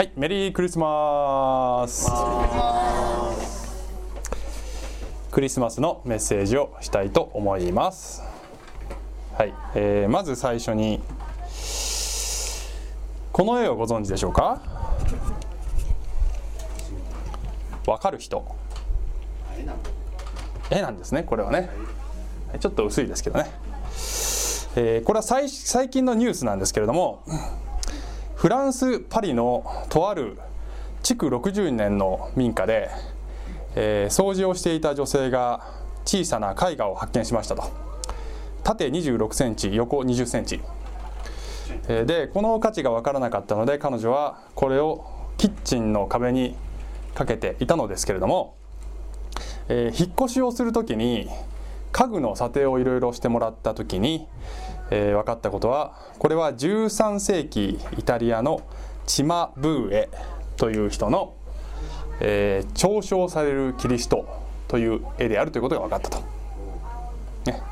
はい、メリークリスマス。クリスマスのメッセージをしたいと思います。はい、えーまず最初にこの絵をご存知でしょうか？わかる人？絵なんですね。これはね、ちょっと薄いですけどね。えーこれは最最近のニュースなんですけれども。フランス・パリのとある築60年の民家で、えー掃除をしていた女性が小さな絵画を発見しましたと。縦26センチ横20センチ。えーでこの価値が分からなかったので彼女はこれをキッチンの壁にかけていたのですけれども、えー引っ越しをする時に家具の査定をいろいろしてもらった時に、えー分かったことはこれは13世紀イタリアのチマ・ブーエという人の、えー嘲笑されるキリストという絵であるということが分かったと。ね、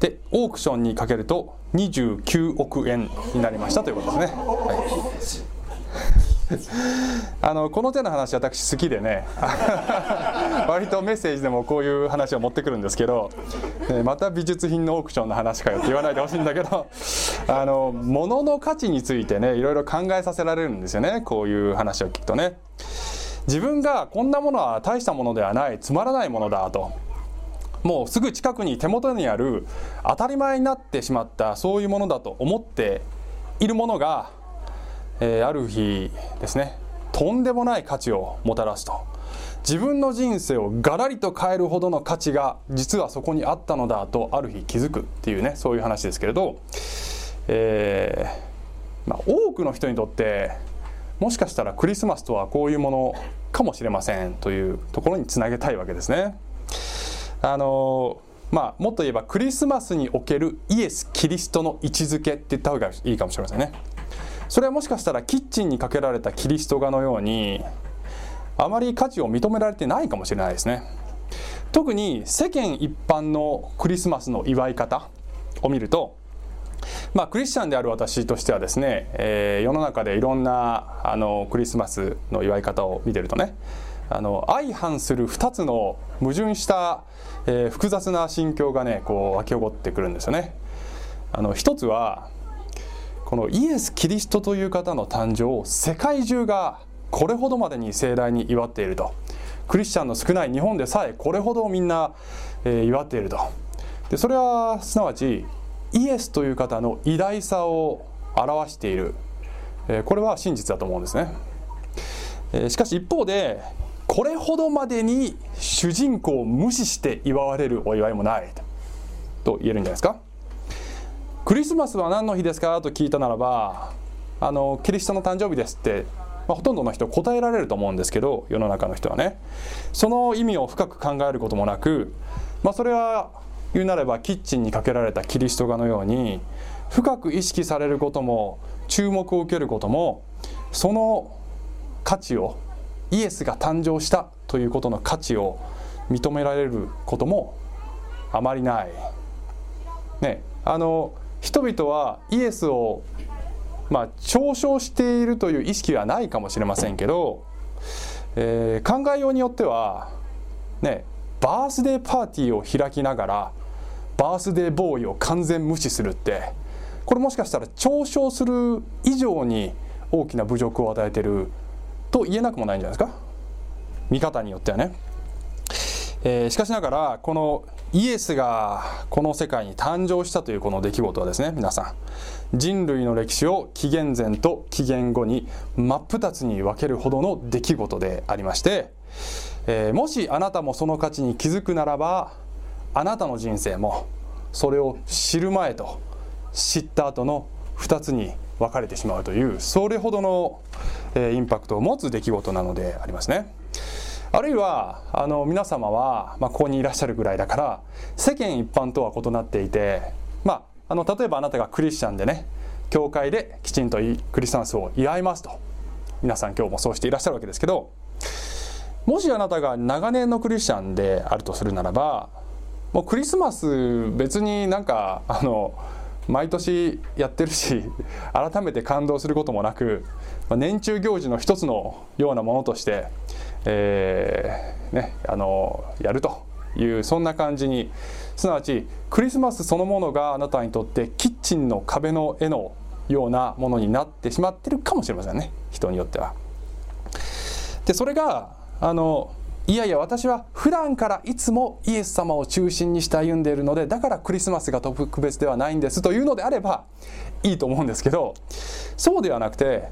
でオークションにかけると29億円になりましたということですね。はいあのこの手の話私好きでね 割とメッセージでもこういう話を持ってくるんですけど、えまた美術品のオークションの話かよって言わないでほしいんだけど あの物の価値についてねいろいろ考えさせられるんですよねこういう話を聞くとね。自分がこんなものは大したものではないつまらないものだと。もうすぐ近くに手元にある当たり前になってしまったそういうものだと思っているものがえーある日ですねとんでもない価値をもたらすと自分の人生をガラリと変えるほどの価値が実はそこにあったのだとある日気づくっていうねそういう話ですけれど、えーまあ、多くの人にとってもしかしたらクリスマスとはこういうものかもしれませんというところにつなげたいわけですね。あのまあ、もっと言えばクリスマスにおけるイエス・キリストの位置づけって言った方がいいかもしれませんね。それはもしかしたらキッチンにかけられたキリスト画のようにあまり価値を認められてないかもしれないですね特に世間一般のクリスマスの祝い方を見るとまあ、クリスチャンである私としてはですね、えー世の中でいろんなあのクリスマスの祝い方を見てるとねあの相反する2つの矛盾した、えー複雑な心境がねこう湧き起こってくるんですよね。あの一つはこのイエス・キリストという方の誕生を世界中がこれほどまでに盛大に祝っていると。クリスチャンの少ない日本でさえこれほどみんな、え祝っていると。でそれはすなわちイエスという方の偉大さを表している、えこれは真実だと思うんですね、えしかし一方でこれほどまでに主人公を無視して祝われるお祝いもないと言えるんじゃないですか。クリスマスは何の日ですか？と聞いたならばあのキリストの誕生日ですって、まあ、ほとんどの人答えられると思うんですけど世の中の人はねその意味を深く考えることもなく、まあ、それは言うなればキッチンにかけられたキリスト画のように深く意識されることも注目を受けることもその価値をイエスが誕生したということの価値を認められることもあまりない。ね、あの人々はイエスを、まあ、嘲笑しているという意識はないかもしれませんけど、えー考えようによっては、ね、バースデーパーティーを開きながらバースデーボーイを完全無視するってこれもしかしたら嘲笑する以上に大きな侮辱を与えてると言えなくもないんじゃないですか見方によってはね。えーしかしながらこのイエスがこの世界に誕生したというこの出来事はですね皆さん人類の歴史を紀元前と紀元後に真っ二つに分けるほどの出来事でありまして、えーもしあなたもその価値に気づくならばあなたの人生もそれを知る前と知った後の2つに分かれてしまうというそれほどの、えーインパクトを持つ出来事なのでありますね。あるいはあの皆様は、まあ、ここにいらっしゃるぐらいだから世間一般とは異なっていて、まあ、あの例えばあなたがクリスチャンでね教会できちんとクリスマスを祝いますと。皆さん今日もそうしていらっしゃるわけですけどもしあなたが長年のクリスチャンであるとするならばもうクリスマス別になんかあの毎年やってるし改めて感動することもなく年中行事の一つのようなものとして、えーね、あのやるというそんな感じに。すなわちクリスマスそのものがあなたにとってキッチンの壁の絵のようなものになってしまってるかもしれませんね。人によっては。でそれがあのいやいや私は普段からいつもイエス様を中心にして歩んでいるのでだからクリスマスが特別ではないんですというのであればいいと思うんですけどそうではなくて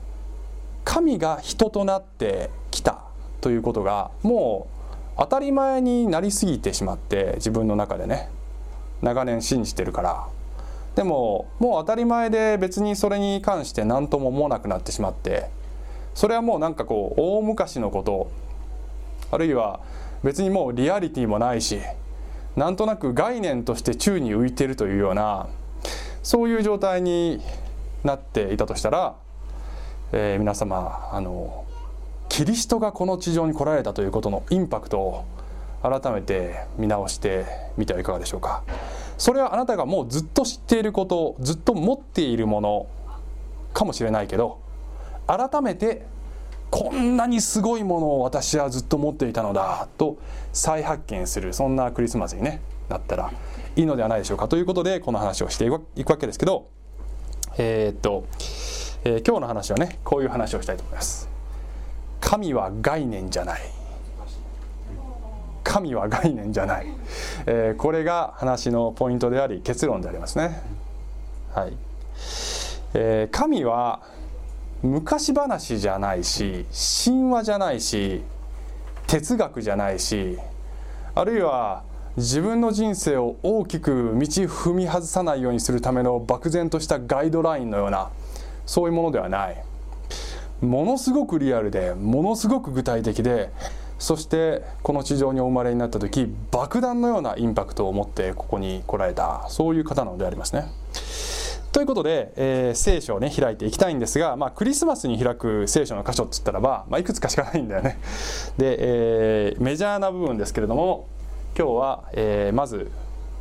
神が人となってきた。ということがもう当たり前になりすぎてしまって自分の中でね。長年信じてるから。でももう当たり前で別にそれに関して何とも思わなくなってしまって。それはもうなんかこう大昔のこと。あるいは別にもうリアリティもないしなんとなく概念として宙に浮いてるというようなそういう状態になっていたとしたら、えー、皆様あのキリストがこの地上に来られたということのインパクトを改めて見直してみてはいかがでしょうかそれはあなたがもうずっと知っていることずっと持っているものかもしれないけど改めてこんなにすごいものを私はずっと持っていたのだと再発見するそんなクリスマスに、ね、なったらいいのではないでしょうかということでこの話をしていくわけですけどえー、っと、えー、今日の話はねこういう話をしたいと思います。神は概念じゃない。神は概念じゃない、えー、これが話のポイントであり結論でありますね。はい。えー、神は昔話じゃないし神話じゃないし哲学じゃないしあるいは自分の人生を大きく道踏み外さないようにするための漠然としたガイドラインのようなそういうものではない。ものすごくリアルでものすごく具体的でそしてこの地上にお生まれになった時爆弾のようなインパクトを持ってここに来られたそういう方なのでありますね。ということで、えー、聖書をね開いていきたいんですが、まあ、クリスマスに開く聖書の箇所っつったらば、まあ、いくつかしかないんだよねで、えー、メジャーな部分ですけれども今日は、えー、まず、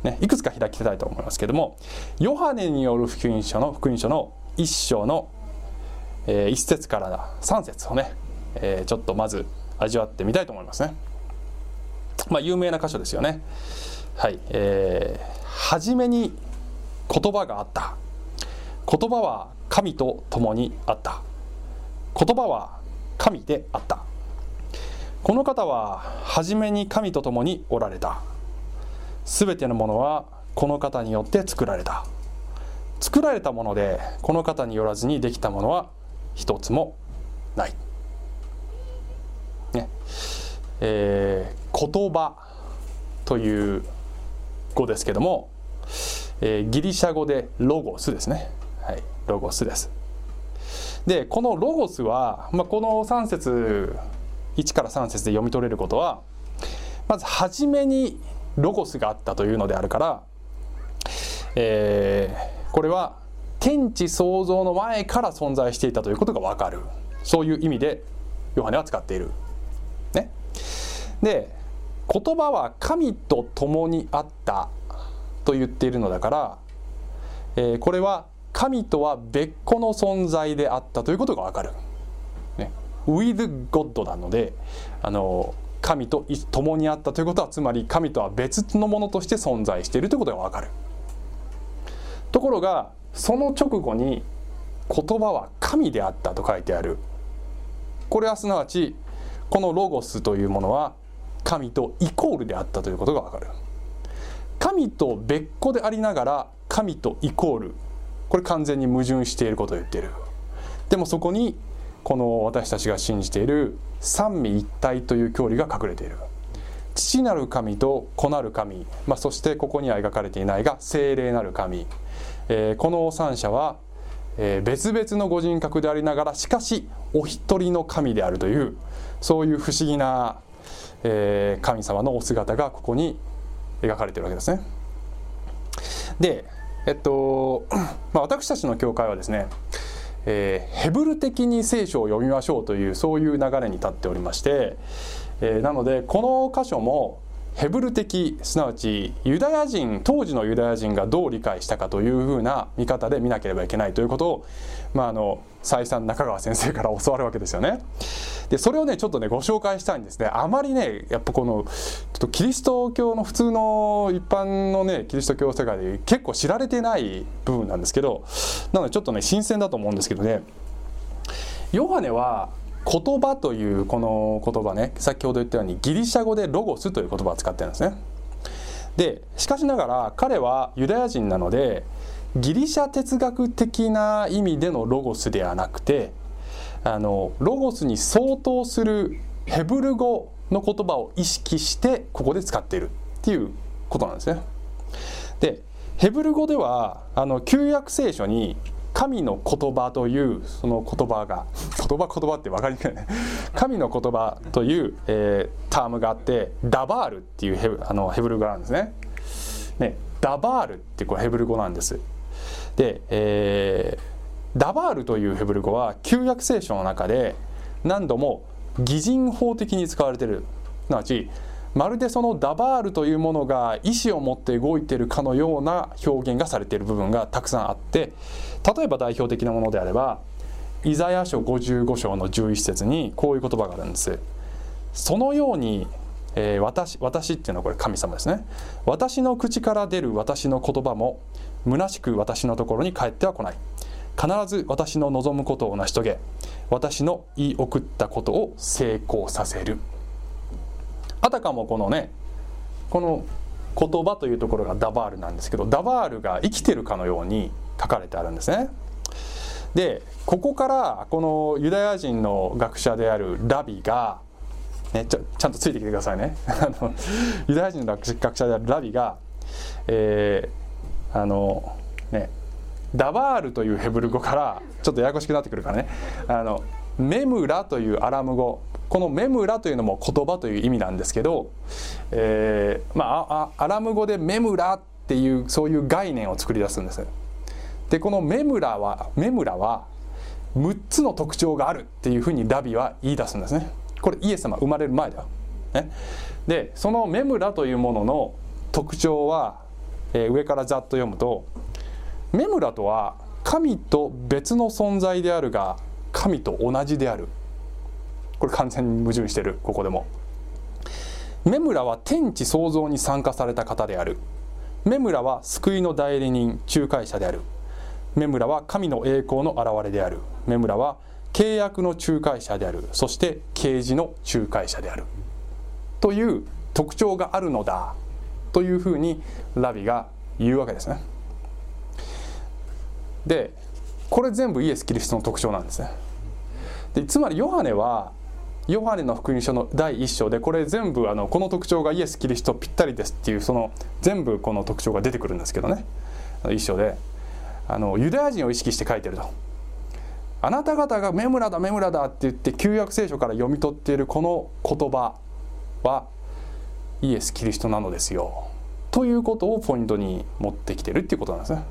ね、いくつか開きたいと思いますけれどもヨハネによる福音書の福音書の1章の、えー、1節から3節をね、えー、ちょっとまず味わってみたいと思いますね。まあ有名な箇所ですよね。はいえー、初めに言葉があった。言葉は神と共にあった。言葉は神であった。この方は初めに神と共におられた。すべてのものはこの方によって作られた。作られたものでこの方によらずにできたものは一つもない。ね。えー、言葉という語ですけども、えー、ギリシャ語でロゴスですね。はい、ロゴスです。でこのロゴスは、まあ、この3節1から3節で読み取れることはまず初めにロゴスがあったというのであるから、えー、これは天地創造の前から存在していたということが分かるそういう意味でヨハネは使っている。ね、で言葉は神と共にあったと言っているのだから、えー、これは神とは別個の存在であったということがわかる。ね、with God なのであの神と共にあったということはつまり神とは別のものとして存在しているということがわかる。ところがその直後に言葉は神であったと書いてある。これはすなわちこのロゴスというものは神とイコールであったということがわかる。神と別個でありながら神とイコール。これ完全に矛盾していることを言っている。でもそこにこの私たちが信じている三位一体という教理が隠れている。父なる神と子なる神、まあ、そしてここには描かれていないが精霊なる神、えー、この三者は、えー、別々のご人格でありながらしかしお一人の神であるというそういう不思議な、えー、神様のお姿がここに描かれてるわけですね。でえっと、まあ、私たちの教会はですね、えー、ヘブル的に聖書を読みましょうというそういう流れに立っておりまして、えー、なのでこの箇所もヘブル的すなわちユダヤ人当時のユダヤ人がどう理解したかというふうな見方で見なければいけないということを、まあ、あの再三中川先生から教わるわけですよね。でそれをねちょっとねご紹介したいんですね。あまりねやっぱこのちょっとキリスト教の普通の一般のねキリスト教世界で結構知られてない部分なんですけどなのでちょっとね新鮮だと思うんですけどねヨハネは言葉というこの言葉ね先ほど言ったようにギリシャ語でロゴスという言葉を使ってるんですね。でしかしながら彼はユダヤ人なのでギリシャ哲学的な意味でのロゴスではなくてあのロゴスに相当するヘブル語の言葉を意識してここで使っているっていうことなんですね。でヘブル語ではあの旧約聖書に神の言葉というその言葉が言葉言葉って分かりにくいね。神の言葉という、えー、タームがあってダバールっていうヘブあのヘブル語なんですね。ねダバールってこうヘブル語なんです。で、えー、ダバールというヘブル語は旧約聖書の中で何度も擬人法的に使われている。すなわちまるでそのダバールというものが意志を持って動いているかのような表現がされている部分がたくさんあって例えば代表的なものであればイザヤ書55章の11節にこういう言葉があるんです。そのように、えー、私私っていうのはこれ神様ですね。私の口から出る私の言葉も虚しく私のところに帰っては来ない。必ず私の望むことを成し遂げ私の言い送ったことを成功させる。あたかもこのねこの言葉というところがダバールなんですけどダバールが生きてるかのように書かれてあるんですね。でここからこのユダヤ人の学者であるラビが、ね、ちちゃんとついてきてくださいね。ユダヤ人の学者であるラビが、えー、あのねダバールというヘブル語からちょっとややこしくなってくるからね。あのメムラというアラム語。このメムラというのも言葉という意味なんですけど、えー、まあアラム語でメムラっていうそういう概念を作り出すんです。でこのメムラはメムラは6つの特徴があるっていうふうにラビは言い出すんですね。これイエス様生まれる前だよ、ね、でそのメムラというものの特徴は、えー、上からざっと読むとメムラとは神と別の存在であるが神と同じである。これ完全に矛盾してるここでも。メムラは天地創造に参加された方である。メムラは救いの代理人仲介者である。メムラは神の栄光の現れである。メムラは契約の仲介者である。そして啓示の仲介者である。という特徴があるのだ。というふうにラビが言うわけですね。でこれ全部イエス・キリストの特徴なんですね。でつまりヨハネはヨハネの福音書の第1章でこれ全部あのこの特徴がイエス・キリストぴったりですっていうその全部この特徴が出てくるんですけどね。1章で。あのユダヤ人を意識して書いてると。あなた方が「メムラだメムラだ」って言って旧約聖書から読み取っているこの言葉はイエス・キリストなのですよ。ということをポイントに持ってきてるっていうことなんですね。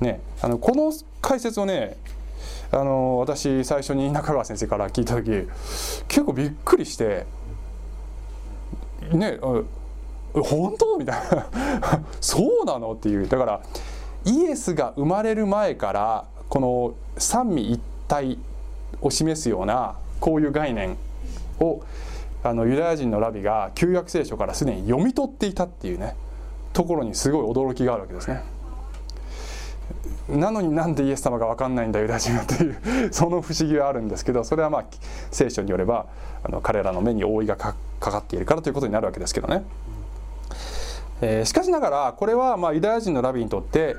ねあのこの解説をねあの私最初に中川先生から聞いた時結構びっくりしてね本当？みたいな。そうなの？っていう。だからイエスが生まれる前からこの三位一体を示すようなこういう概念をあのユダヤ人のラビが旧約聖書からすでに読み取っていたっていうねところにすごい驚きがあるわけですね。なのになんでイエス様が分かんないんだユダヤ人はというその不思議はあるんですけどそれはまあ聖書によればあの彼らの目に覆いがかかっているからということになるわけですけどね。えー、しかしながらこれはまあユダヤ人のラビにとって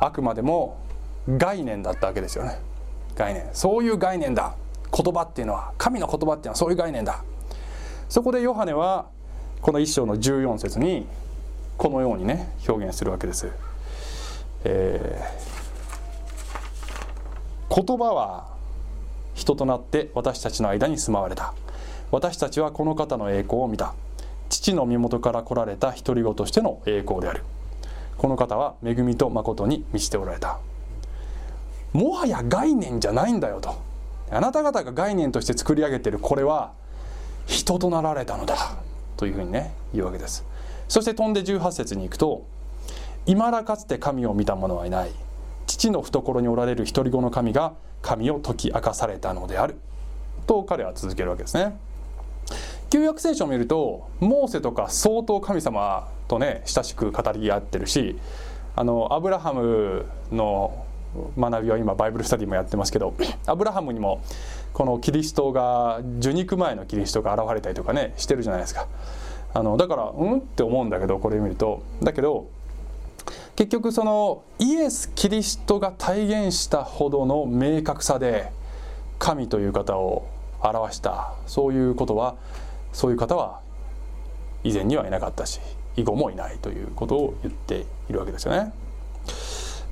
あくまでも概念だったわけですよね。概念。そういう概念だ。言葉っていうのは神の言葉っていうのはそういう概念だ。そこでヨハネはこの一章の14節にこのようにね表現するわけです、えー、言葉は人となって私たちの間に住まわれた。私たちはこの方の栄光を見た。父の身元から来られた独り子としての栄光である。この方は恵みと誠に満ちておられた。もはや概念じゃないんだよと。あなた方が概念として作り上げている。これは人となられたのだ。というふうにね言うわけです。そして飛んで18節に行くと「いまだかつて神を見た者はいない。父の懐におられる独り子の神が神を解き明かされたのである」と彼は続けるわけですね。旧約聖書を見るとモーセとか相当神様とね親しく語り合ってるしあのアブラハムの学びは今バイブルスタディもやってますけどアブラハムにもこのキリストが受肉前のキリストが現れたりとかねしてるじゃないですか。あのだからうん？って思うんだけどこれ見ると。だけど結局そのイエス・キリストが体現したほどの明確さで神という方を表したそういうことはそういう方は以前にはいなかったし以後もいないということを言っているわけですよね。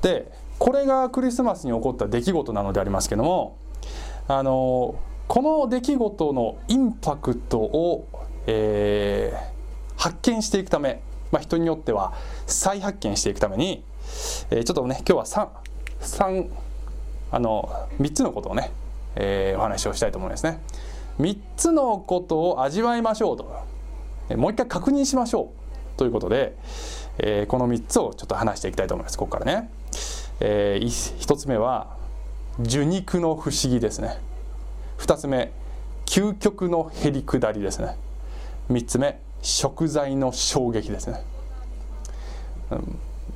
でこれがクリスマスに起こった出来事なのでありますけどもあのこの出来事のインパクトを、えー、発見していくため、まあ、人によっては再発見していくために、えー、ちょっとね今日は 3, 3あの3つのことをね、えー、お話をしたいと思いますね。3つのことを味わいましょうと。もう一回確認しましょう。ということで、えー、この3つをちょっと話していきたいと思います。ここからね、えー、1つ目は受肉の不思議ですね。2つ目究極のへりくだりですね。3つ目食材の衝撃ですね。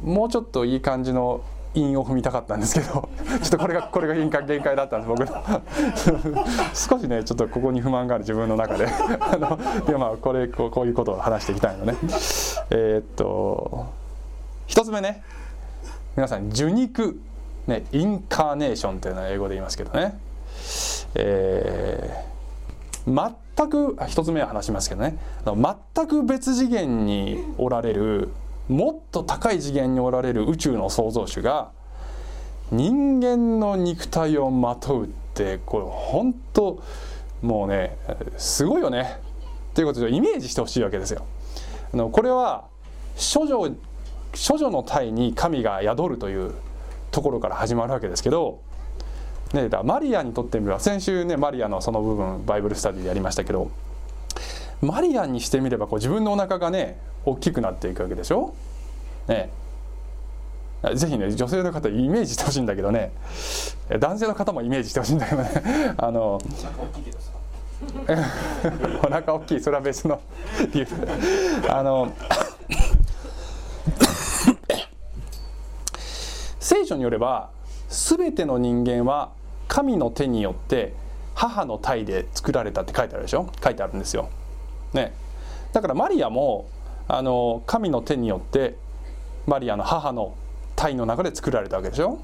もうちょっといい感じの韻を踏みたかったんですけど ちょっとこれがこれが限界限界だったんです僕の。少しねちょっとここに不満がある自分の中で あのいやまあこれこうこういうことを話していきたいのね。え、っと一つ目ね皆さん受肉ねインカーネーションっていうのは英語で言いますけどね。えー、全く一つ目は話しますけどね。全く別次元におられるもっと高い次元におられる宇宙の創造主が人間の肉体をまとうってこれ本当もうねすごいよねということでイメージしてほしいわけですよ。あのこれは処女処女の体に神が宿るというところから始まるわけですけど、ね、だマリアにとってみれば先週ねマリアのその部分バイブルスタディでやりましたけどマリアにしてみればこう自分のお腹がね大きくなっていくわけでしょ？ねぜひね女性の方イメージしてほしいんだけどね。男性の方もイメージしてほしいんだけどね。あのお腹大きい それは別の理由。あの聖書によれば全ての人間は神の手によって母の体で作られたって書いてあるでしょ？書いてあるんですよ。ね、だからマリアもあの神の手によってマリアの母の体の中で作られたわけでしょ？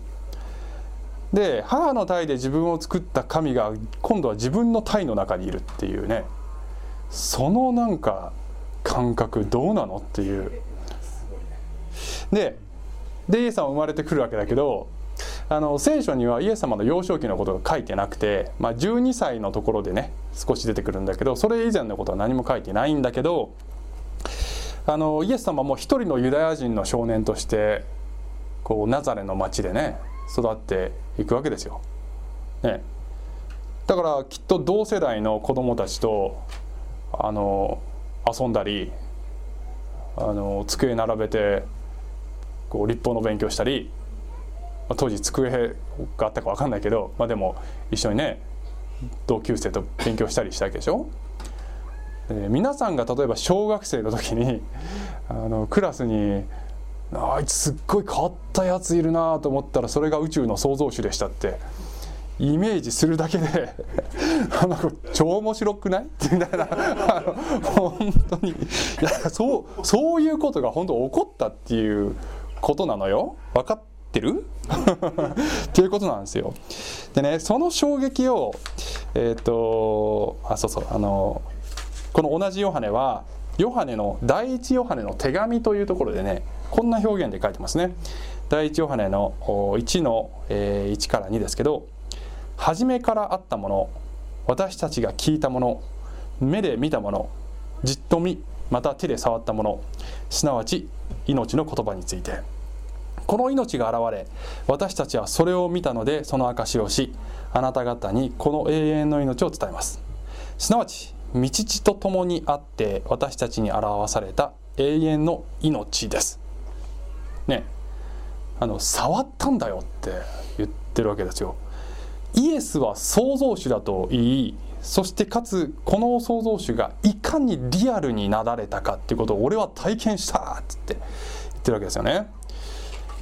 で母の体で自分を作った神が今度は自分の体の中にいるっていうね。そのなんか感覚どうなのっていう。ででイエス様生まれてくるわけだけどあの聖書にはイエス様の幼少期のことが書いてなくて、まあ、12歳のところでね少し出てくるんだけどそれ以前のことは何も書いてないんだけどあのイエス様も一人のユダヤ人の少年としてこうナザレの町でね育っていくわけですよ。ね、だからきっと同世代の子供たちとあの遊んだりあの机並べてこう立法の勉強したり、まあ、当時机があったか分かんないけど、まあ、でも一緒にね同級生と勉強したりしたわけでしょ。えー、皆さんが例えば小学生の時にあのクラスにあいつすっごい変わったやついるなと思ったらそれが宇宙の創造主でしたってイメージするだけでなんか超面白くない？みたいな。本当に。いやそうそういうことが本当起こったっていうことなのよ。分かってる？っていうことなんですよ。でねその衝撃をえっ、ー、とあそうそうあのこの同じヨハネはヨハネの第一ヨハネの手紙というところでねこんな表現で書いてますね。第一ヨハネの1の1から2ですけど初めからあったもの私たちが聞いたもの目で見たものじっと見また手で触ったものすなわち命の言葉について。この命が現れ私たちはそれを見たのでその証しをしあなた方にこの永遠の命を伝えます。すなわち道地と共にあって私たちに表された永遠の命です。ね。あの触ったんだよって言ってるわけですよ。イエスは創造主だと言いそしてかつこの創造主がいかにリアルになだれたかっていうことを俺は体験したっつって言ってるわけですよね。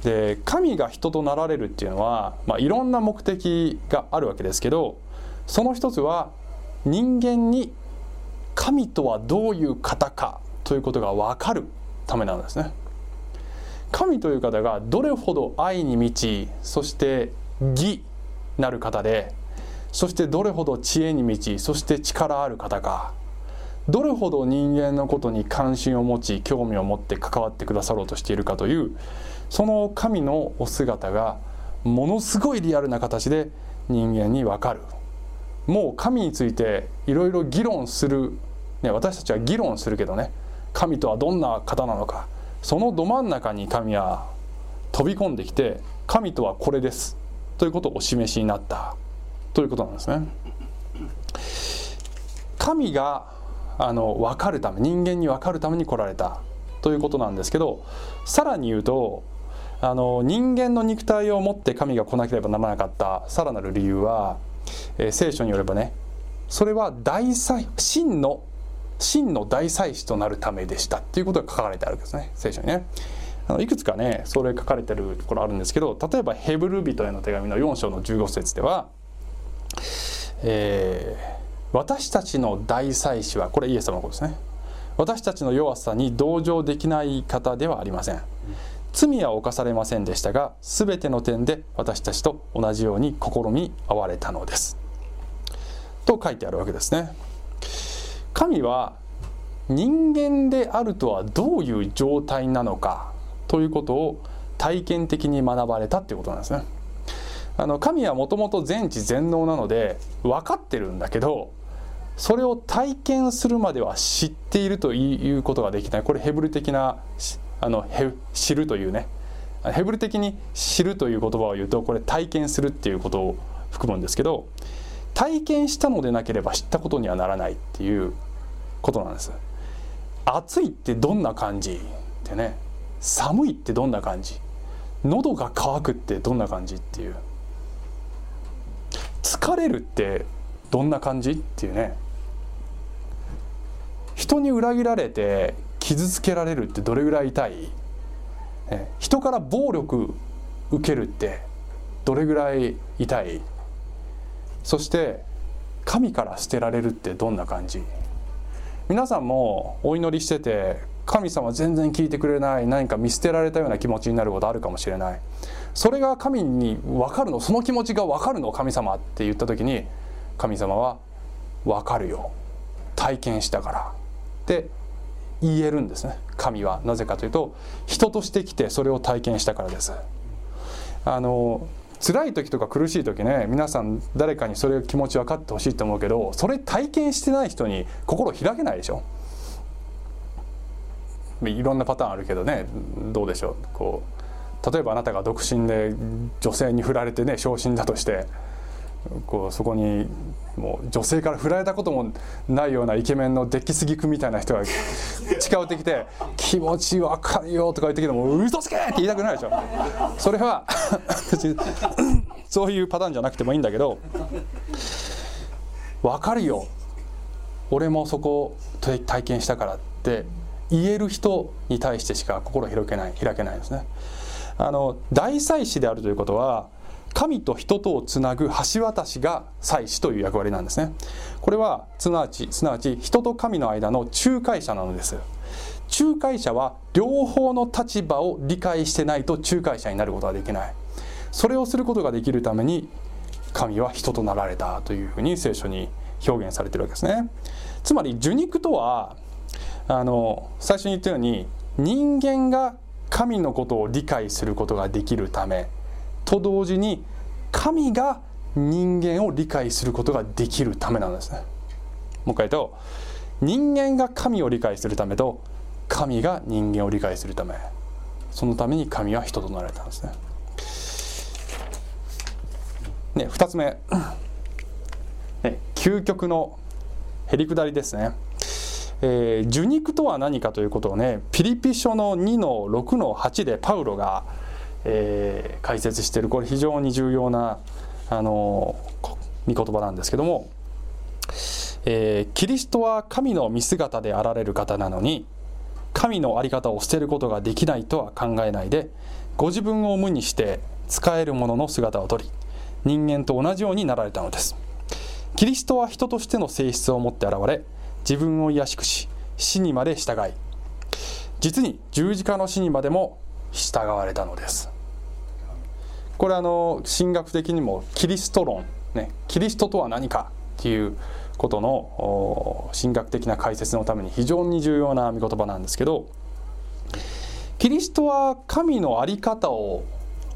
で神が人となられるっていうのは、まあ、いろんな目的があるわけですけどその一つは人間に神とはどういう方かということが分かるためなんですね。神という方がどれほど愛に満ちそして義なる方でそしてどれほど知恵に満ちそして力ある方かどれほど人間のことに関心を持ち興味を持って関わってくださろうとしているかというその神のお姿がものすごいリアルな形で人間に分かる。もう神についていろいろ議論する、ね、私たちは議論するけどね神とはどんな方なのかそのど真ん中に神は飛び込んできて神とはこれですということをお示しになったということなんですね。神があの分かるため人間に分かるために来られたということなんですけどさらに言うとあの人間の肉体を持って神が来なければならなかったさらなる理由は、えー、聖書によればねそれは大祭真の真の大祭司となるためでした。っていうことが書かれてあるんですね聖書にね。あのいくつかねそれ書かれてるところあるんですけど例えばヘブル人への手紙の4章の15節では、えー、私たちの大祭司はこれイエス様のことですね。私たちの弱さに同情できない方ではありません。罪は犯されませんでしたが全ての点で私たちと同じように試み合われたのです。と書いてあるわけですね。神は人間であるとはどういう状態なのかということを体験的に学ばれたっていうことなんですね。あの神はもともと全知全能なので分かってるんだけどそれを体験するまでは知っているということができない。これヘブル的なあの知るというね。ヘブル的に知るという言葉を言うとこれ体験するっていうことを含むんですけど体験したのでなければ知ったことにはならないっていうことなんです。暑いってどんな感じってね寒いってどんな感じ喉が渇くってどんな感じっていう疲れるってどんな感じっていうね人に裏切られて傷つけられるってどれぐらい痛い、ね、人から暴力受けるってどれぐらい痛いそして神から捨てられるってどんな感じ？皆さんもお祈りしてて神様全然聞いてくれない何か見捨てられたような気持ちになることあるかもしれない。それが神に分かるのその気持ちが分かるの神様って言った時に神様は分かるよ。体験したから。って言えるんですね。神は。なぜかというと人として来てそれを体験したからです。あの辛い時とか苦しい時ね皆さん誰かにそれ気持ち分かってほしいと思うけどそれ体験してない人に心開けないでしょ。いろんなパターンあるけどねどうでしょう。こう例えばあなたが独身で女性に振られてね昇進だとしてこうそこにもう女性から振られたこともないようなイケメンのデッキすぎくみたいな人が近寄ってきて 「気持ちわかるよ」とか言ってきても「嘘つけ!」って言いたくないでしょそれは そういうパターンじゃなくてもいいんだけど「わかるよ俺もそこ体験したから」って言える人に対してしか心開けない開けないですねあの大祭司であるということは神と人とをつなぐ橋渡しが祭司という役割なんですね。これはすなわちすなわち人と神の間の仲介者なのです。仲介者は両方の立場を理解してないと仲介者になることができない。それをすることができるために神は人となられたというふうに聖書に表現されてるわけですね。つまり受肉とはあの最初に言ったように人間が神のことを理解することができるため。と同時に神が人間を理解することができるためなんですね。もう一回言うと人間が神を理解するためと神が人間を理解するため。そのために神は人となられたんですね。ね2つ目、ね、究極のへりくだりですね。えー、受肉とは何かということをねピリピ書の2の6の8でパウロが、えー、解説しているこれ非常に重要なあの御言葉なんですけども、えー、キリストは神の見姿であられる方なのに神の在り方を捨てることができないとは考えないでご自分を無にして使えるものの姿をとり人間と同じようになられたのです。キリストは人としての性質を持って現れ自分を卑しくし死にまで従い実に十字架の死にまでも従われたのです。これあの神学的にもキリスト論、ね、キリストとは何かっていうことの神学的な解説のために非常に重要な御言葉なんですけどキリストは神の在り方を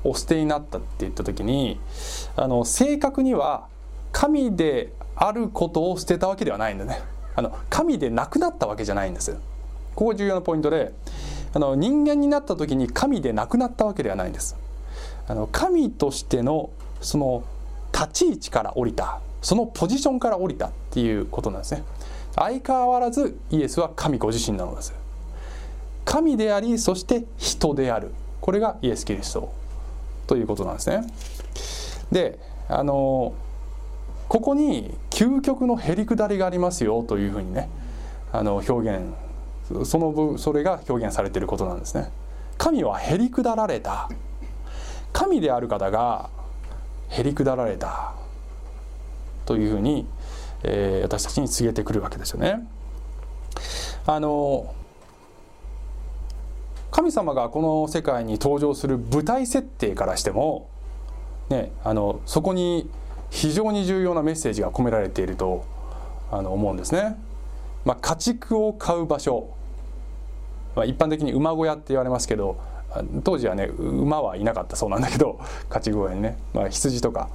お捨てになったって言った時にあの正確には神であることを捨てたわけではないんだね。あの神でなくなったわけじゃないんです。ここ重要なポイントであの人間になった時に神でなくなったわけではないんです。あの神としてのその立ち位置から降りたそのポジションから降りたっていうことなんですね。相変わらずイエスは神ご自身なのです。神でありそして人である。これがイエス・キリストということなんですね。であのここに究極のへりくだりがありますよというふうにねあの表現その分それが表現されていることなんですね。神はへりくだられた。神である方がへりくだられたというふうに、えー、私たちに告げてくるわけですよねあの神様がこの世界に登場する舞台設定からしても、ね、あのそこに非常に重要なメッセージが込められているとあの思うんですね。まあ、家畜を飼う場所、まあ、一般的に馬小屋って言われますけど当時はね馬はいなかったそうなんだけど 家畜小屋にね、まあ、羊とか。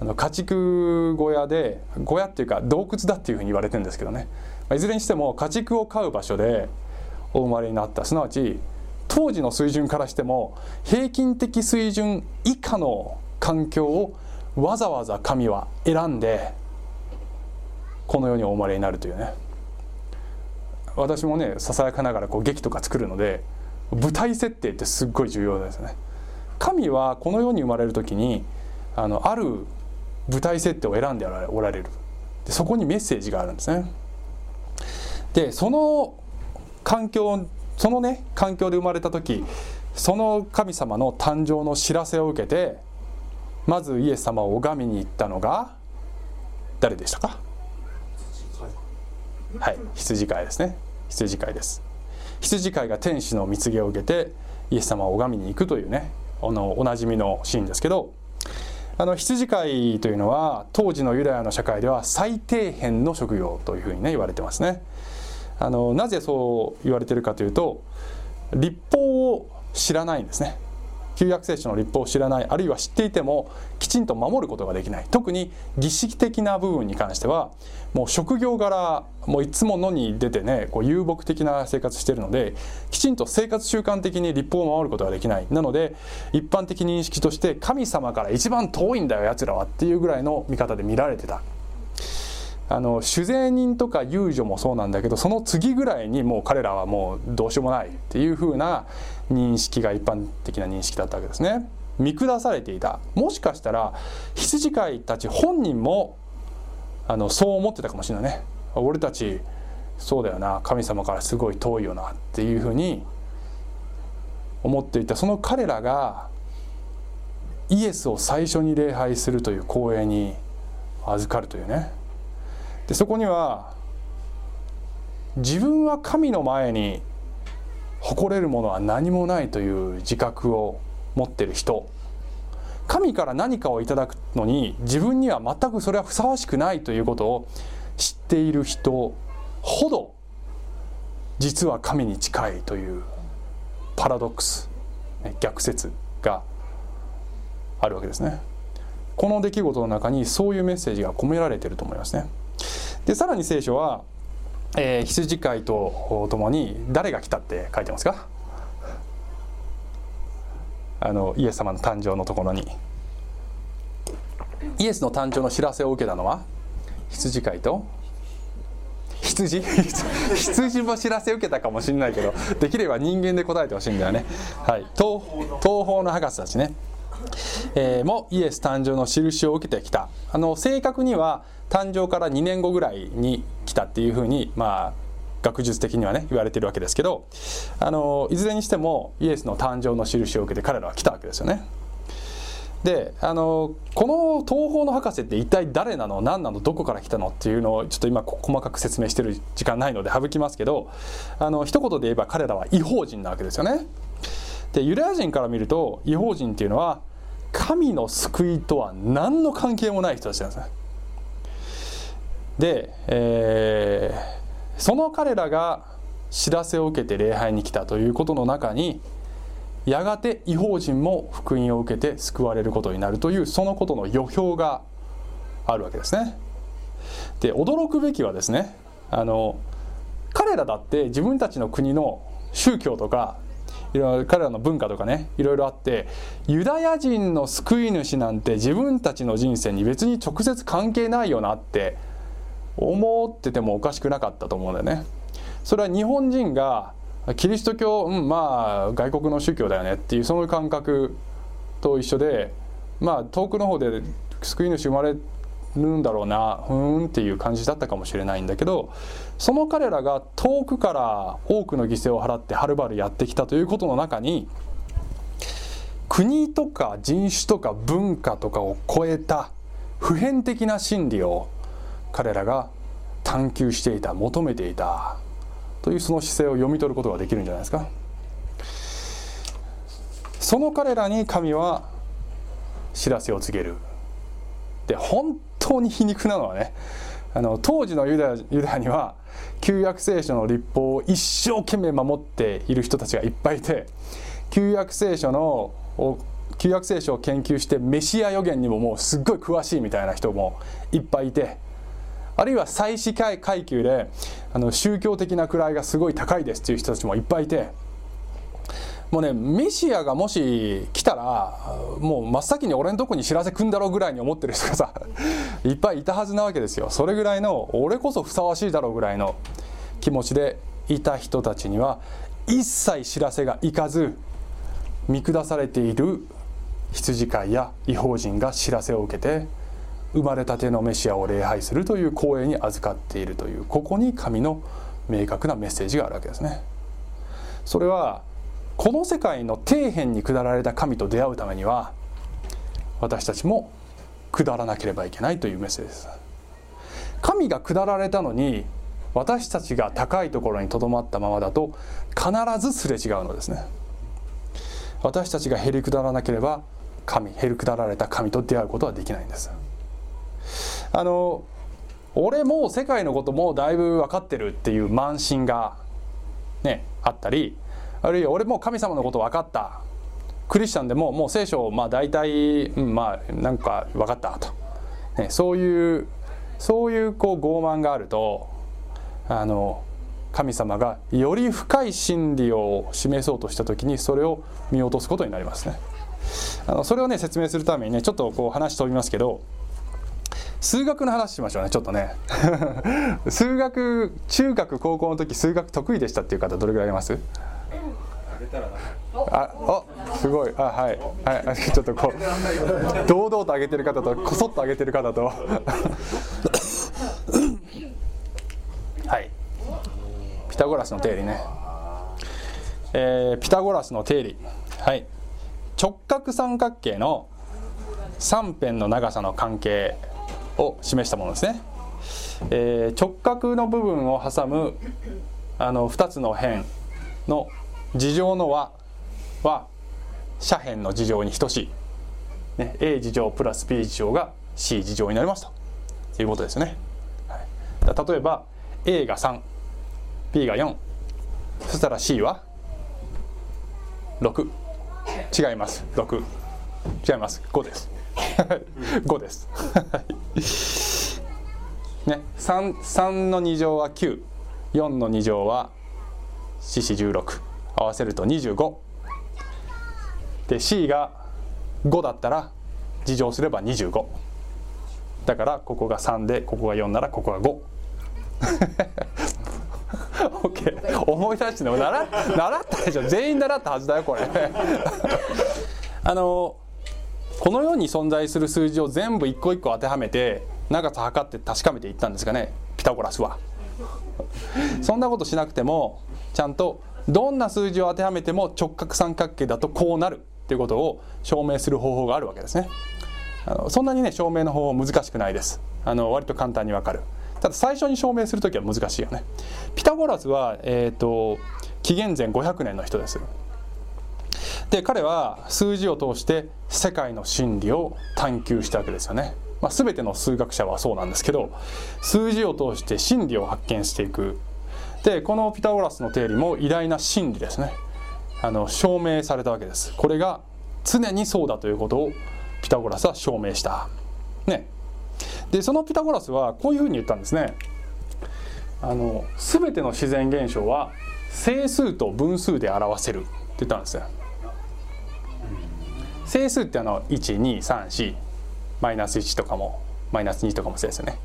あの家畜小屋で小屋っていうか洞窟だっていうふうに言われてるんですけどね、まあ、いずれにしても家畜を飼う場所でお生まれになった。すなわち当時の水準からしても平均的水準以下の環境をわざわざ神は選んでこの世にお生まれになるというね。私もねささやかながらこう劇とか作るので舞台設定ってすっごい重要ですね。神はこの世に生まれる時にあのある舞台設定を選んでおられる。でそこにメッセージがあるんですね。でその環境そのね環境で生まれた時その神様の誕生の知らせを受けてまずイエス様を拝みに行ったのが誰でしたか？はい羊飼いですね。羊飼いです羊飼いが天使の蜜毛を受けてイエス様を拝みに行くというねあのおなじみのシーンですけどあの羊飼いというのは当時のユダヤの社会では最底辺の職業というふうにね言われてますね。あのなぜそう言われてるかというと立法を知らないんですね。旧約聖書の立法を知らないあるいは知っていてもきちんと守ることができない。特に儀式的な部分に関してはもう職業柄もういつものに出てねこう遊牧的な生活しているのできちんと生活習慣的に立法を守ることができない。なので一般的認識として神様から一番遠いんだよやつらはっていうぐらいの見方で見られてた。あの酒税人とか遊女もそうなんだけどその次ぐらいにもう彼らはもうどうしようもないっていうふうな認識が一般的な認識だったわけですね。見下されていた。もしかしたら羊飼いたち本人もあのそう思ってたかもしれないね。俺たちそうだよな。神様からすごい遠いよなっていうふうに思っていた。その彼らがイエスを最初に礼拝するという光栄に預かるというね。でそこには自分は神の前に誇れるものは何もないという自覚を持ってる人。神から何かをいただくのに自分には全くそれはふさわしくないということを知っている人ほど実は神に近いというパラドックス逆説があるわけですね。この出来事の中にそういうメッセージが込められていると思いますね。でさらに聖書は、えー、羊飼いとともに誰が来たって書いてますか？あのイエス様の誕生のところに。イエスの誕生の知らせを受けたのは羊飼いと羊？羊も知らせ受けたかもしれないけどできれば人間で答えてほしいんだよね、はい、東東方の博士たちね、えー、もイエス誕生の印を受けてきた。あの正確には誕生から2年後ぐらいに来たっていうふうにまあ学術的にはね言われてるわけですけどあのいずれにしてもイエスの誕生の印を受けて彼らは来たわけですよね。であのこの東方の博士って一体誰なの？何なの？どこから来たの？っていうのをちょっと今細かく説明してる時間ないので省きますけどあの一言で言えば彼らは違法人なわけですよね。でユダヤ人から見ると違法人っていうのは神の救いとは何の関係もない人たちなんですね。で、えー、その彼らが知らせを受けて礼拝に来たということの中にやがて違法人も福音を受けて救われることになるというそのことの予表があるわけですね。で驚くべきはですねあの彼らだって自分たちの国の宗教とかいろいろ彼らの文化とかねいろいろあってユダヤ人の救い主なんて自分たちの人生に別に直接関係ないよなって思っててもおかしくなかったと思うんだよね。それは日本人がキリスト教、うん、まあ外国の宗教だよねっていうその感覚と一緒でまあ遠くの方で救い主生まれるんだろうなふーんっていう感じだったかもしれないんだけどその彼らが遠くから多くの犠牲を払ってはるばるやってきたということの中に国とか人種とか文化とかを超えた普遍的な真理を彼らが探求していた求めていたというその姿勢を読み取ることができるんじゃないですか。その彼らに神は知らせを告げる。で本当に皮肉なのはねあの当時のユダヤユダには旧約聖書の立法を一生懸命守っている人たちがいっぱいいて旧約聖書の旧約聖書を研究してメシア予言にももうすっごい詳しいみたいな人もいっぱいいてあるいは祭祀階級であの宗教的な位がすごい高いですっていう人たちもいっぱいいてもうねメシアがもし来たらもう真っ先に俺のとこに知らせくんだろうぐらいに思ってる人がさ いっぱいいたはずなわけですよ。それぐらいの俺こそふさわしいだろうぐらいの気持ちでいた人たちには一切知らせがいかず見下されている羊飼いや違法人が知らせを受けて生まれたてのメシアを礼拝するという光栄に預かっているというここに神の明確なメッセージがあるわけですね。それはこの世界の底辺に下られた神と出会うためには私たちも下らなければいけないというメッセージです。神が下られたのに私たちが高いところにとどまったままだと必ずすれ違うのですね。私たちがへり下らなければ神へり下られた神と出会うことはできないんです。あの俺もう世界のこともだいぶ分かってるっていう慢心がねあったりあるいは俺もう神様のこと分かったクリスチャンでももう聖書をまあ大体、うん、まあなんか分かったと、ね、そういうそういうこう傲慢があるとあの神様がより深い真理を示そうとした時にそれを見落とすことになりますね。あのそれをね説明するためにねちょっとこう話飛びますけど数学の話しましょうねちょっとね。数学中学高校の時数学得意でしたっていう方どれぐらいいます？ああすごい。あはい。はい。ちょっとこう堂々と上げてる方とこそっと上げてる方と。はい。ピタゴラスの定理ね。えー、ピタゴラスの定理。はい。直角三角形の3辺の長さの関係を示したものですね、えー、直角の部分を挟むあの2つの辺の事乗の和は斜辺の事乗に等しい、ね、A 事乗プラス B 事乗が C 事乗になりますと。いうことですね、はい、例えば A が 3B が4そしたら C は6違います。6違います。5です。5です。ね 3, 3の2乗は94の2乗は四四16合わせると25で C が5だったら事乗すれば25だからここが3でここが4ならここが5け 思い出しても習習ったでしょ。全員習ったはずだよこれ。あのこの世に存在する数字を全部一個一個当てはめて長さ測って確かめていったんですかねピタゴラスは。そんなことしなくてもちゃんとどんな数字を当てはめても直角三角形だとこうなるっていうことを証明する方法があるわけですね。あのそんなにね証明の方法難しくないです。あの割と簡単にわかる。ただ最初に証明する時は難しいよね。ピタゴラスは、えーと、紀元前500年の人です。で彼は数字を通して世界の真理を探求したわけですよね、まあ、全ての数学者はそうなんですけど数字を通して真理を発見していく。でこのピタゴラスの定理も偉大な真理ですね。あの証明されたわけです。これが常にそうだということをピタゴラスは証明した。ね。でそのピタゴラスはこういうふうに言ったんですね。あの全ての自然現象は整数と分数で表せる。って言ったんですよ。整数ってあの1234マイナス1とかもマイナス2とかもそうですよね。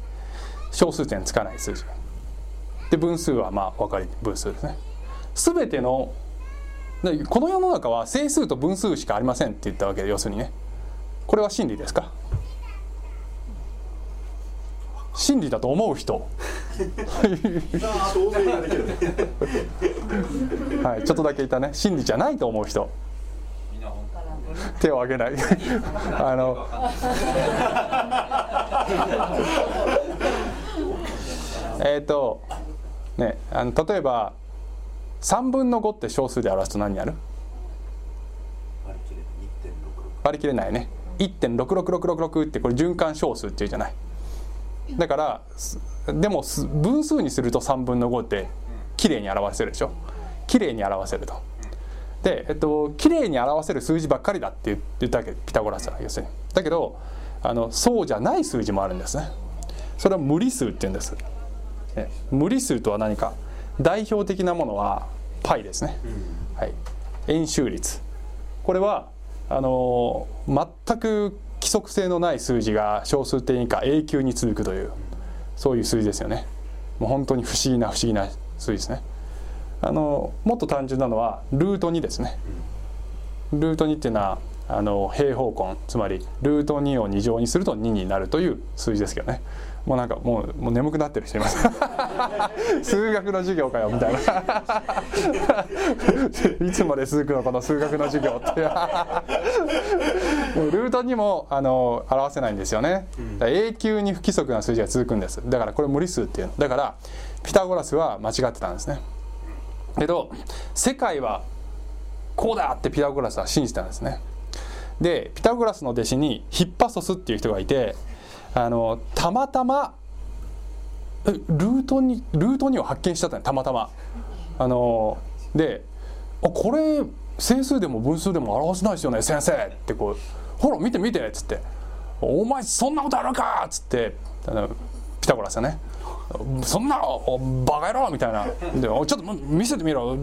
小数点つかない数字。で分数はまあ分かり分数ですね。全てのこの世の中は整数と分数しかありませんって言ったわけで要するにね。これは真理ですか？真理だと思う人。はいちょっとだけいたね。真理じゃないと思う人。手を挙げない。あの。えっとねあの例えば3分の5って小数で表すと何になる？割り切れないね。1.66666ってこれ循環小数っていうじゃないだからでも分数にすると3分の5ってきれいに表せるでしょ？きれいに表せると。で、えっと、きれいに表せる数字ばっかりだって言ったわけピタゴラスは要するに。だけどあのそうじゃない数字もあるんですね。それは無理数って言うんです。無理数とは何か？代表的なものは π ですね、はい、円周率。これはあの全く規則性のない数字が小数点以下永久に続くというそういう数字ですよね。もう本当に不思議な不思議な数字ですね。あのもっと単純なのはルート2ですね。ルート2っていうのはあの平方根つまりルート2を2乗にすると2になるという数字ですけどね。もうなんかもうもう眠くなってる人います。数学の授業かよみたいな。いつまで続くのこの数学の授業って。ルートにもあの表せないんですよね。永久に不規則な数字が続くんです。だからこれ無理数っていう。のだからピタゴラスは間違ってたんですね。けど世界はこうだってピタゴラスは信じたんですね。でピタゴラスの弟子にヒッパソスっていう人がいてあのたまたまルートにルートにを発見しちゃったねたまたま。あのでこれ整数でも分数でも表せないですよね先生。ってこうほら見て見てっつって。お前そんなことあるかっつって。あのピタゴラスはね。そんなバカ野郎みたいな。でちょっと見せてみろ。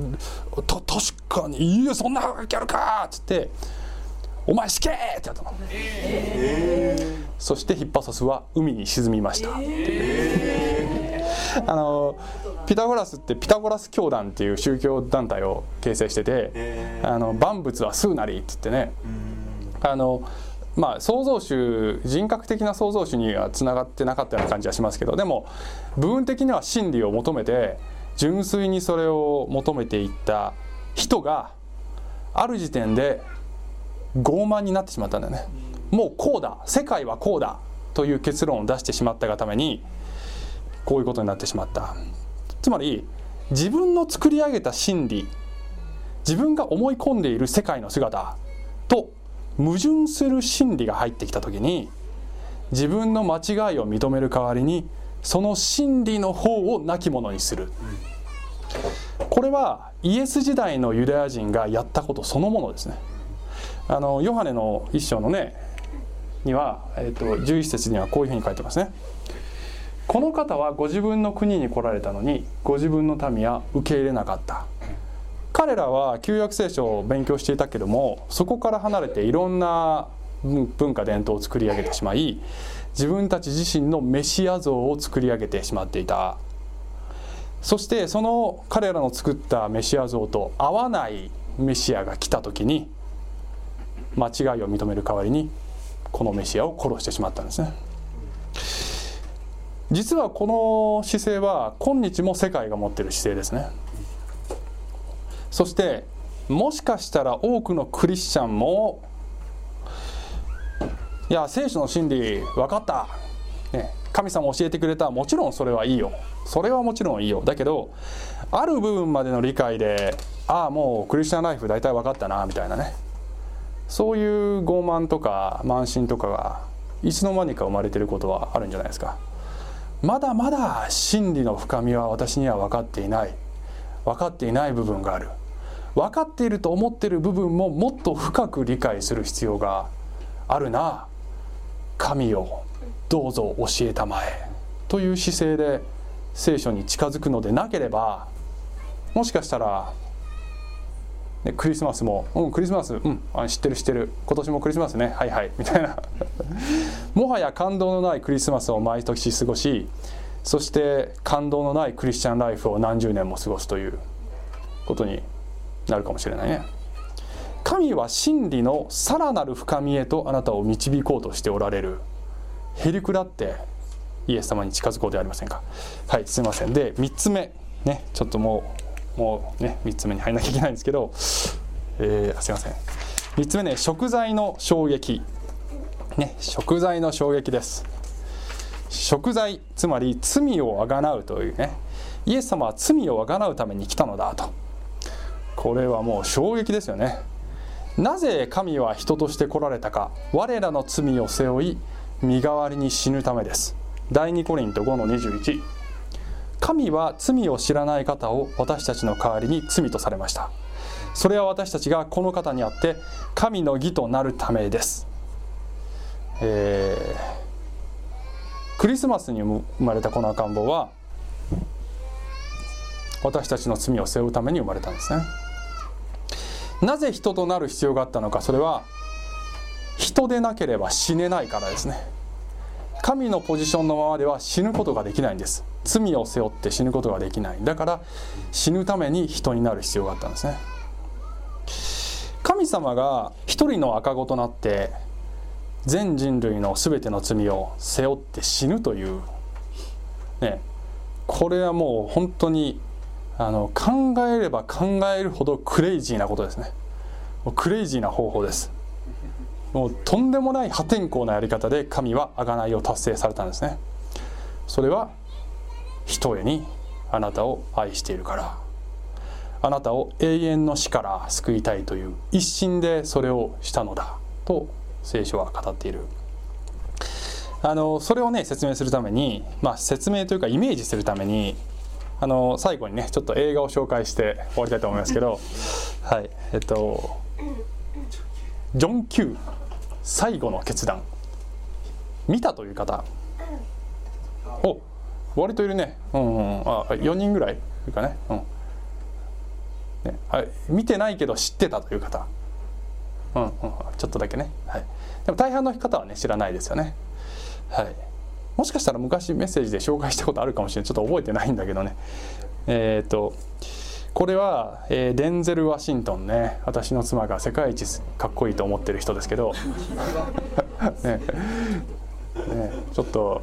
た確かにいいよそんなはがきあるかっつって。お前死刑ってやったの、えー、そしてヒッパソスは海に沈みました、えー、あのピタゴラスってピタゴラス教団っていう宗教団体を形成してて、えー、あの万物は数なりって言ってね。あのまあ、創造主人格的な創造主にはつながってなかったような感じはしますけどでも部分的には真理を求めて純粋にそれを求めていった人がある時点で傲慢になってしまったんだよね。もうこうだ。世界はこうだ。という結論を出してしまったがためにこういうことになってしまった。つまり自分の作り上げた真理自分が思い込んでいる世界の姿と矛盾する真理が入ってきた時に自分の間違いを認める代わりにその真理の方を亡き者にする。これはイエス時代のユダヤ人がやったことそのものですね。あのヨハネの一章のねには、えーと、11節にはこういうふうに書いてますね。この方はご自分の国に来られたのにご自分の民は受け入れなかった彼らは旧約聖書を勉強していたけどもそこから離れていろんな文化伝統を作り上げてしまい自分たち自身のメシア像を作り上げてしまっていたそしてその彼らの作ったメシア像と合わないメシアが来た時に間違いを認める代わりにこのメシアを殺してしまったんですね。実はこの姿勢は今日も世界が持っている姿勢ですね。そしてもしかしたら多くのクリスチャンもいや聖書の真理分かった、ね、神様教えてくれた。もちろんそれはいいよ。それはもちろんいいよ。だけどある部分までの理解でああもうクリスチャンライフ大体分かったなみたいなね。そういう傲慢とか慢心とかがいつの間にか生まれてることはあるんじゃないですか。まだまだ真理の深みは私には分かっていない。分かっていない部分がある。分かっていると思ってる部分ももっと深く理解する必要があるな。神をどうぞ教えたまえ。という姿勢で聖書に近づくのでなければもしかしたら、ね、クリスマスも「うんクリスマス。うん。あ知ってる知ってる。今年もクリスマスね。はいはい」みたいな。もはや感動のないクリスマスを毎年過ごしそして感動のないクリスチャンライフを何十年も過ごすということになるかもしれないね。神は真理のさらなる深みへとあなたを導こうとしておられる。へりくだってイエス様に近づこうではありませんか。はいすいません。で3つ目。ねちょっともうもうね3つ目に入らなきゃいけないんですけど、えー、すいません。3つ目ね食材の衝撃。ね食材の衝撃です。食材つまり罪をあがなうというね。イエス様は罪をあがなうために来たのだと。これはもう衝撃ですよね。なぜ神は人として来られたか。我らの罪を背負い身代わりに死ぬためです。第2コリント5の21神は罪を知らない方を私たちの代わりに罪とされました。それは私たちがこの方にあって神の義となるためです、えー、クリスマスに生まれたこの赤ん坊は私たちの罪を背負うために生まれたんですね。なぜ人となる必要があったのかそれは人でなければ死ねないからですね。神のポジションのままでは死ぬことができないんです。罪を背負って死ぬことができない。だから死ぬために人になる必要があったんですね。神様が一人の赤子となって全人類の全ての罪を背負って死ぬというねこれはもう本当にあの考えれば考えるほどクレイジーなことですね。クレイジーな方法です。もうとんでもない破天荒なやり方で神は贖いを達成されたんですね。それはひとえにあなたを愛しているから。あなたを永遠の死から救いたいという一心でそれをしたのだ。と聖書は語っている。あのそれをね説明するために、まあ、説明というかイメージするためにあの最後にねちょっと映画を紹介して終わりたいと思いますけどはいえっとジョン・キュー最後の決断。見たという方お割といるね、うんうん、あ4人ぐらい。いるかね,、うん。ね。あ見てないけど知ってたという方、うんうん、ちょっとだけね、はい、でも大半の方はね知らないですよね。はい。もしかしたら昔メッセージで紹介したことあるかもしれない。ちょっと覚えてないんだけどね。えっ、ー、とこれは、えー、デンゼル・ワシントンね。私の妻が世界一かっこいいと思ってる人ですけど。ね。ね。ちょっと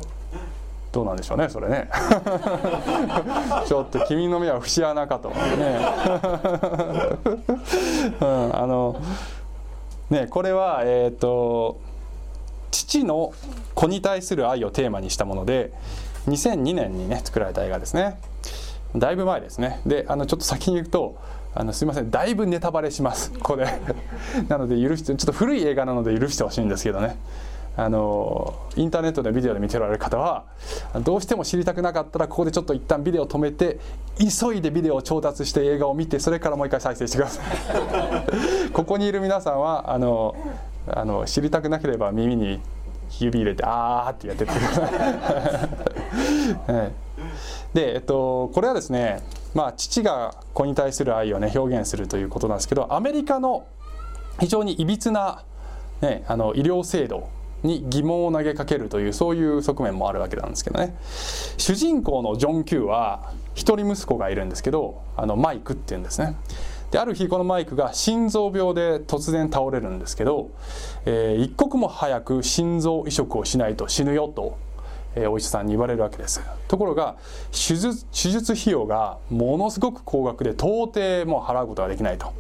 どうなんでしょうねそれね。ちょっと君の目は節穴かと。ね、うん、あのねこれはえっ、ー、と父の子に対する愛をテーマにしたもので2002年にね作られた映画ですね。だいぶ前ですね。であのちょっと先に言うとあのすいませんだいぶネタバレします。これ。なので許してちょっと古い映画なので許してほしいんですけどね。あのインターネットでビデオで見ておられる方はどうしても知りたくなかったらここでちょっと一旦ビデオ止めて急いでビデオを調達して映画を見てそれからもう一回再生してください。ここにいる皆さんはあのあの知りたくなければ耳に指入れてあーってやってて はい、で、えっと、これはですね、まあ、父が子に対する愛をね表現するということなんですけどアメリカの非常にいびつな、ね、あの医療制度に疑問を投げかけるというそういう側面もあるわけなんですけどね。主人公のジョン・キューは一人息子がいるんですけどあのマイクっていうんですね。である日このマイクが心臓病で突然倒れるんですけど、えー、一刻も早く心臓移植をしないと死ぬよと、えー、お医者さんに言われるわけです。ところが手術手術費用がものすごく高額で到底もう払うことができないと。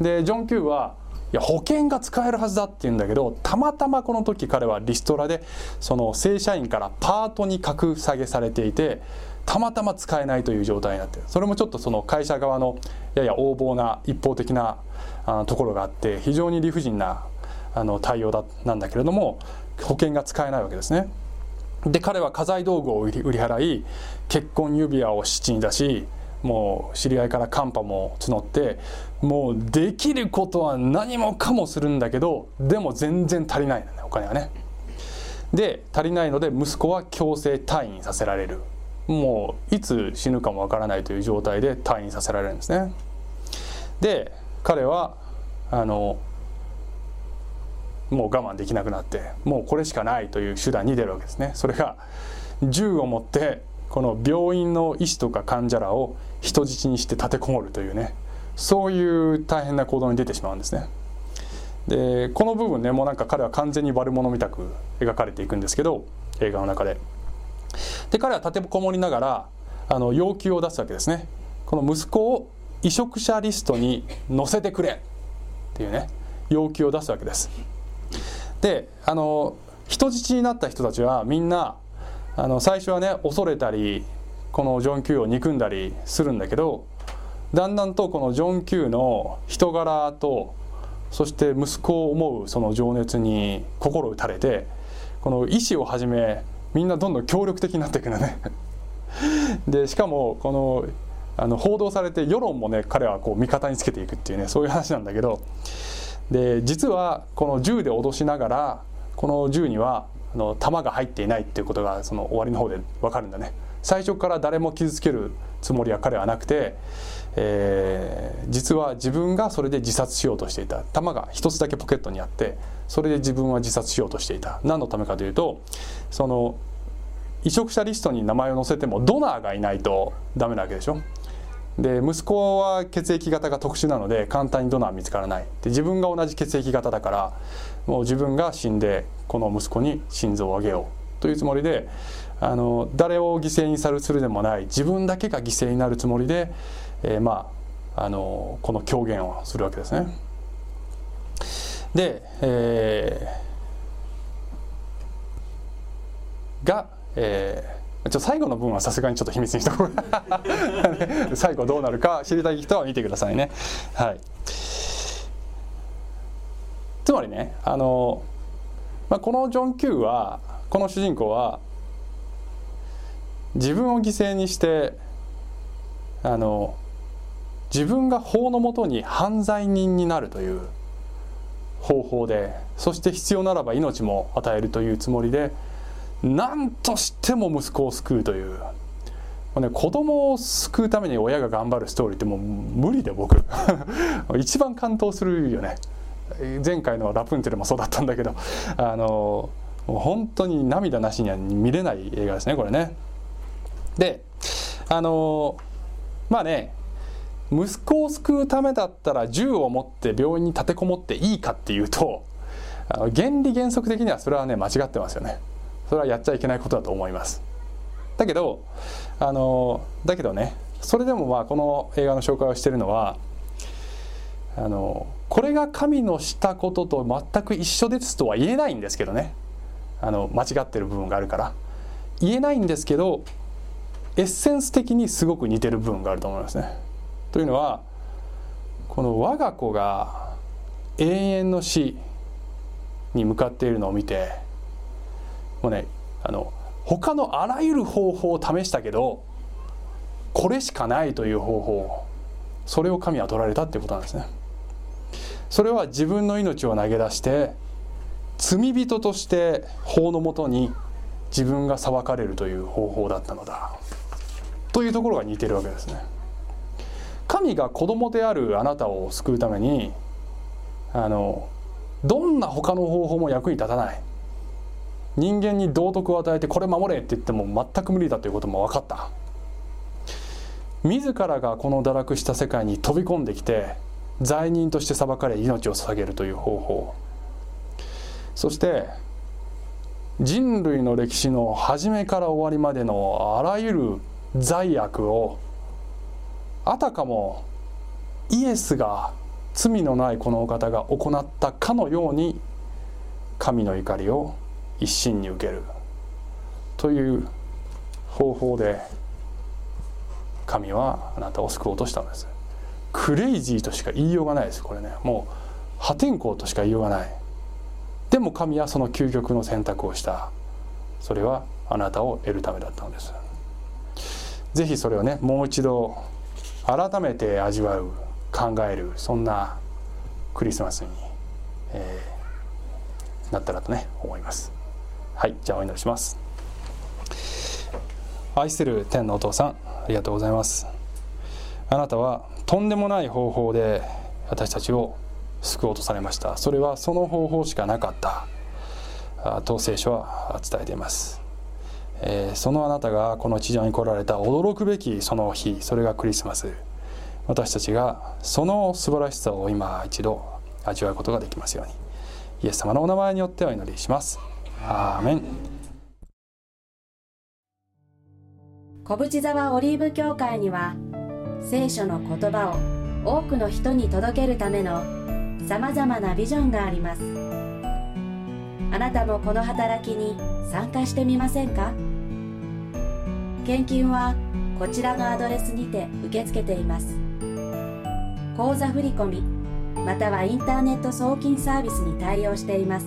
でジョン・キューはいや保険が使えるはずだって言うんだけどたまたまこの時彼はリストラでその正社員からパートに格下げされていてたまたま使えないという状態になってそれもちょっとその会社側のやや横暴な一方的なあところがあって非常に理不尽なあの対応だなんだけれども保険が使えないわけですね。で彼は家財道具を売り払い結婚指輪を七に出しもう知り合いからカンパも募ってもうできることは何もかもするんだけどでも全然足りないんだねお金はね。で足りないので息子は強制退院させられる。もういつ死ぬかもわからないという状態で退院させられるんですね。で彼はあのもう我慢できなくなってもうこれしかないという手段に出るわけですね。それが銃を持ってこの病院の医師とか患者らを人質にして立てこもるというねそういう大変な行動に出てしまうんですね。でこの部分ねもうなんか彼は完全に悪者みたく描かれていくんですけど映画の中で。で彼は立てこもりながらあの要求を出すわけですね。この息子を移植者リストに載せてくれっていうね要求を出すわけです。であの人質になった人たちはみんなあの最初はね恐れたりこのジョン・キューを憎んだりするんだけどだんだんとこのジョン・キューの人柄とそして息子を思うその情熱に心打たれてこの意思をはじめみんなどんどん協力的になっていくのね。でしかもこのあの報道されて世論もね彼はこう味方につけていくっていうねそういう話なんだけど。で実はこの銃で脅しながらこの銃にはあの弾が入っていないっていうことがその終わりの方で分かるんだね。最初から誰も傷つけるつもりは彼はなくて、えー、実は自分がそれで自殺しようとしていた。弾が一つだけポケットにあってそれで自分は自殺しようとしていた。何のためかというとその移植者リストに名前を載せてもドナーがいないとダメなわけでしょ。で息子は血液型が特殊なので簡単にドナー見つからない。で自分が同じ血液型だからもう自分が死んでこの息子に心臓をあげよう。というつもりであの誰を犠牲にさるするでもない自分だけが犠牲になるつもりで、えー、まああのこの狂言をするわけですね。で、えー、が、えーちょ最後の分はさすがにちょっと秘密にしとこう。最後どうなるか知りたい人は見てくださいね。はい。つまりねあの、まあ、このジョン・キューはこの主人公は自分を犠牲にしてあの自分が法のもとに犯罪人になるという方法でそして必要ならば命も与えるというつもりで何としても息子を救うという、まあね、子供を救うために親が頑張るストーリーってもう無理で僕。一番感動するよね。前回の「ラプンツェル」もそうだったんだけどあの本当に涙なしには見れない映画ですねこれね。であのまあね息子を救うためだったら銃を持って病院に立てこもっていいかっていうと原理原則的にはそれはね間違ってますよね。それはやっちゃいけないことだと思います。だけどあのだけどねそれでもまあこの映画の紹介をしているのはあのこれが神のしたことと全く一緒ですとは言えないんですけどね。あの間違ってる部分があるから。言えないんですけどエッセンス的にすごく似てる部分があると思いますね。というのはこの我が子が永遠の死に向かっているのを見てもうねあの他のあらゆる方法を試したけどこれしかないという方法それを神は取られたってことなんですねそれは自分の命を投げ出して罪人として法のもとに自分が裁かれるという方法だったのだというところが似てるわけですね。神が子供であるあなたを救うためにあのどんな他の方法も役に立たない。人間に道徳を与えてこれ守れって言っても全く無理だということも分かった。自らがこの堕落した世界に飛び込んできて罪人として裁かれ命を捧げるという方法。そして人類の歴史の初めから終わりまでのあらゆる罪悪をあたかもイエスが罪のないこのお方が行ったかのように神の怒りを一身に受けるという方法で神はあなたを救おうとしたんです。クレイジーとしか言いようがないですこれね。もう破天荒としか言いようがない。でも神はその究極の選択をした。それはあなたを得るためだったのです。是非それをねもう一度改めて味わう考えるそんなクリスマスに、えー、なったらとね思います。はいじゃあお祈りします。愛する天のお父さんありがとうございます。あなたはとんでもない方法で私たちを救おうとされました。それはその方法しかなかった。と聖書は伝えています、えー、そのあなたがこの地上に来られた驚くべきその日それがクリスマス私たちがその素晴らしさを今一度味わうことができますようにイエス様のお名前によってお祈りします。アーメン。小淵沢オリーブ教会には聖書の言葉を多くの人に届けるためのさまざまなビジョンがあります。あなたもこの働きに参加してみませんか？献金はこちらのアドレスにて受け付けています。口座振込またはインターネット送金サービスに対応しています。